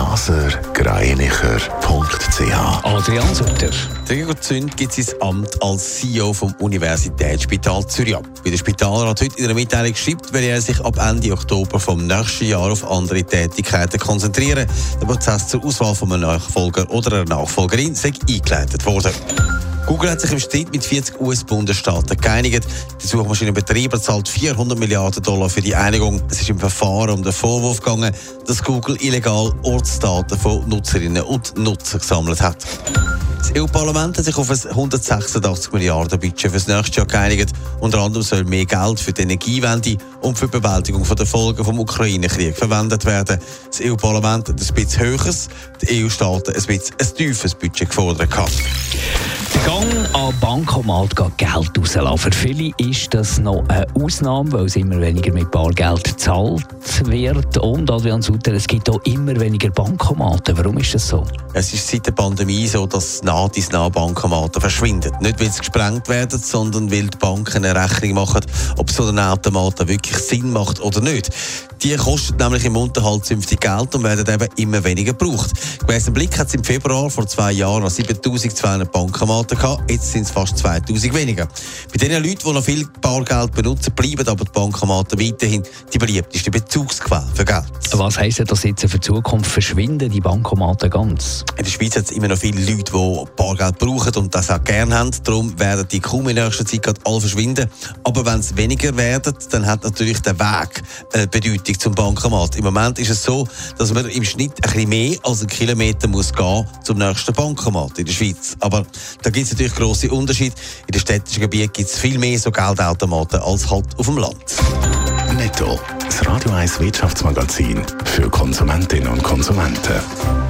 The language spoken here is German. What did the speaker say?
blasergreinicher.ch Adrian Sutter. Der Gregor Zünd gibt sein Amt als CEO vom Universitätsspital Zürich ab. Wie der Spitalrat heute in einer Mitteilung schreibt, will er sich ab Ende Oktober vom nächsten Jahr auf andere Tätigkeiten konzentrieren. Der Prozess zur Auswahl von einem Nachfolger oder einer Nachfolgerin sei eingeleitet worden. Google hat sich im Streit mit 40 US-Bundesstaaten geeinigt. Der Suchmaschinenbetreiber zahlt 400 Milliarden Dollar für die Einigung. Es ist im Verfahren um den Vorwurf gegangen, dass Google illegal Ortsdaten von Nutzerinnen und Nutzern gesammelt hat. Das EU-Parlament hat sich auf ein 186 Milliarden Budget für das nächste Jahr geeinigt. Unter anderem soll mehr Geld für die Energiewende und für die Bewältigung der Folgen des Ukraine-Kriegs verwendet werden. Das EU-Parlament hat ein bisschen höheres, die EU-Staaten ein bisschen ein tiefes Budget gefordert. Der Gang an Bankomat Geld rauslassen. Für viele ist das noch eine Ausnahme, weil es immer weniger mit Bargeld gezahlt wird. Und Adrian Sutter, es gibt auch immer weniger Bankomaten. Warum ist das so? Es ist seit der Pandemie so, dass nah dies nah Bankomaten verschwinden. Nicht, weil sie gesprengt werden, sondern weil die Banken eine Rechnung machen, ob so ein Automat wirklich Sinn macht oder nicht. Die kosten nämlich im Unterhalt zünftig Geld und werden eben immer weniger gebraucht. Gemäss dem Blick hat es im Februar vor zwei Jahren noch 7200 Bankomaten gehabt, jetzt sind es fast 2000 weniger. Bei den Leuten, die noch viel Bargeld benutzen, bleiben aber die Bankomaten weiterhin die beliebteste Bezugsquelle für Geld. Was heisst das jetzt für die Zukunft? Verschwinden die Bankomaten ganz? In der Schweiz hat es immer noch viele Leute, die Bargeld brauchen und das auch gerne haben. Darum werden die kaum in nächster Zeit alle verschwinden. Aber wenn es weniger werden, dann hat natürlich der Weg eine Bedeutung Verbindung zum Bankomat. Im Moment ist es so, dass man im Schnitt ein bisschen mehr als einen Kilometer muss gehen zum nächsten Bankomat in der Schweiz. Aber da gibt es natürlich grosse Unterschiede. In den städtischen Gebieten gibt es viel mehr so Geldautomaten als halt auf dem Land. Netto, das Radio 1 Wirtschaftsmagazin für Konsumentinnen und Konsumenten.